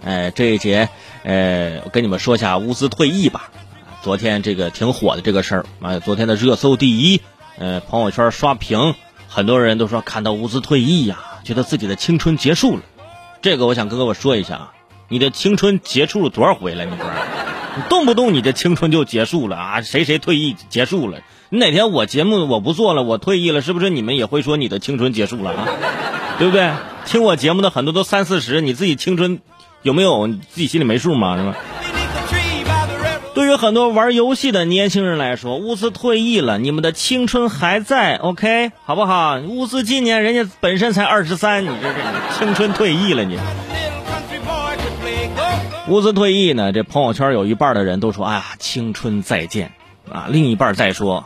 哎，这一节，呃，我跟你们说一下乌兹退役吧。昨天这个挺火的这个事儿啊，昨天的热搜第一，呃，朋友圈刷屏，很多人都说看到乌兹退役呀，觉得自己的青春结束了。这个我想跟各位说一下啊，你的青春结束了多少回了？你说，你动不动你的青春就结束了啊？谁谁退役结束了？你哪天我节目我不做了，我退役了，是不是你们也会说你的青春结束了啊？对不对？听我节目的很多都三四十，你自己青春有没有？你自己心里没数吗？是吧？对于很多玩游戏的年轻人来说，乌兹退役了，你们的青春还在，OK，好不好？乌兹今年人家本身才二十三，你这这青春退役了你。乌兹退役呢，这朋友圈有一半的人都说：“哎呀，青春再见！”啊，另一半再说：“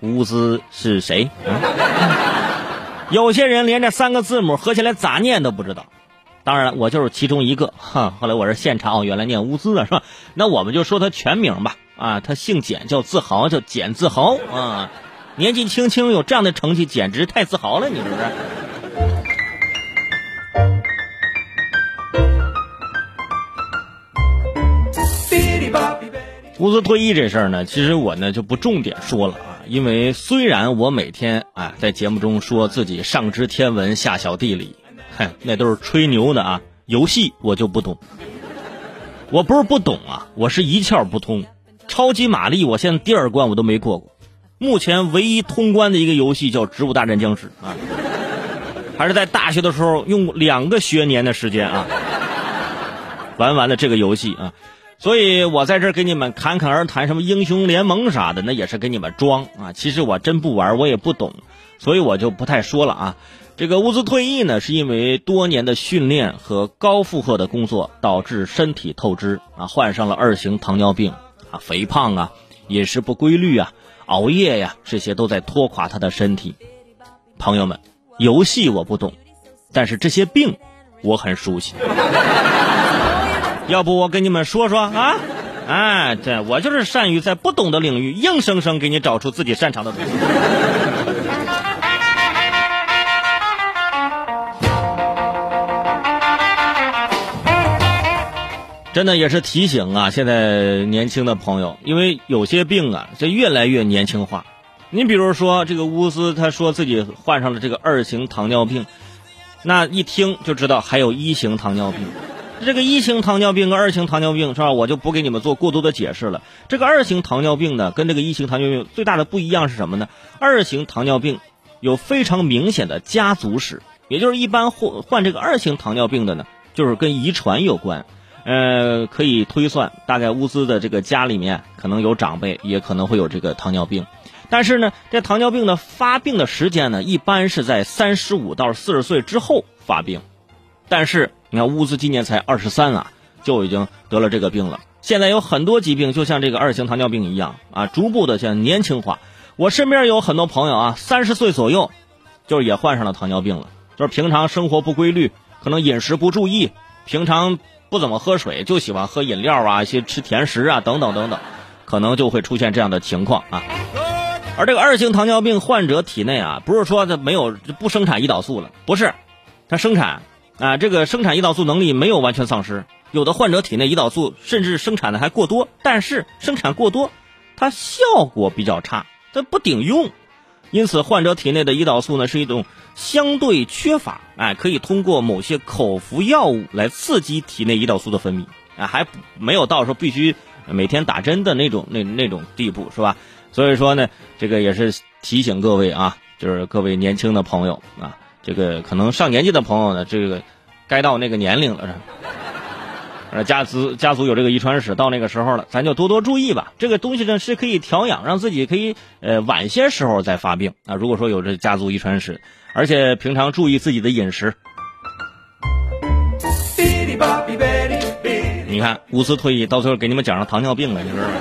乌兹是谁？”有些人连这三个字母合起来咋念都不知道。当然，我就是其中一个哈。后来我是现场，哦，原来念乌兹啊，是吧？那我们就说他全名吧。啊，他姓简，叫自豪，叫简自豪啊。年纪轻轻有这样的成绩，简直太自豪了，你是不是？乌兹退役这事儿呢，其实我呢就不重点说了啊，因为虽然我每天啊在节目中说自己上知天文下晓地理。嗨，那都是吹牛的啊！游戏我就不懂，我不是不懂啊，我是一窍不通。超级玛丽，我现在第二关我都没过过。目前唯一通关的一个游戏叫《植物大战僵尸》啊，还是在大学的时候用两个学年的时间啊，玩完了这个游戏啊。所以我在这给你们侃侃而谈什么英雄联盟啥的，那也是给你们装啊。其实我真不玩，我也不懂，所以我就不太说了啊。这个乌兹退役呢，是因为多年的训练和高负荷的工作导致身体透支啊，患上了二型糖尿病啊，肥胖啊，饮食不规律啊，熬夜呀，这些都在拖垮他的身体。朋友们，游戏我不懂，但是这些病我很熟悉。要不我跟你们说说啊？哎，对我就是善于在不懂的领域硬生生给你找出自己擅长的东西。真的也是提醒啊，现在年轻的朋友，因为有些病啊，这越来越年轻化。你比如说这个乌斯，他说自己患上了这个二型糖尿病，那一听就知道还有一型糖尿病。这个一型糖尿病跟二型糖尿病是吧？我就不给你们做过多的解释了。这个二型糖尿病呢，跟这个一型糖尿病最大的不一样是什么呢？二型糖尿病有非常明显的家族史，也就是一般患患这个二型糖尿病的呢，就是跟遗传有关。呃，可以推算，大概乌兹的这个家里面可能有长辈，也可能会有这个糖尿病。但是呢，这糖尿病的发病的时间呢，一般是在三十五到四十岁之后发病。但是你看，乌兹今年才二十三啊，就已经得了这个病了。现在有很多疾病，就像这个二型糖尿病一样啊，逐步的像年轻化。我身边有很多朋友啊，三十岁左右，就是也患上了糖尿病了，就是平常生活不规律，可能饮食不注意，平常。不怎么喝水，就喜欢喝饮料啊，一些吃甜食啊，等等等等，可能就会出现这样的情况啊。而这个二型糖尿病患者体内啊，不是说他没有不生产胰岛素了，不是，他生产啊，这个生产胰岛素能力没有完全丧失，有的患者体内胰岛素甚至生产的还过多，但是生产过多，它效果比较差，它不顶用。因此，患者体内的胰岛素呢是一种相对缺乏，哎，可以通过某些口服药物来刺激体内胰岛素的分泌，啊，还没有到说必须每天打针的那种那那种地步，是吧？所以说呢，这个也是提醒各位啊，就是各位年轻的朋友啊，这个可能上年纪的朋友呢，这个该到那个年龄了。呃，家族家族有这个遗传史，到那个时候了，咱就多多注意吧。这个东西呢是可以调养，让自己可以呃晚些时候再发病啊。如果说有这家族遗传史，而且平常注意自己的饮食。你看，无私退役到最后给你们讲上糖尿病了，你知道吗？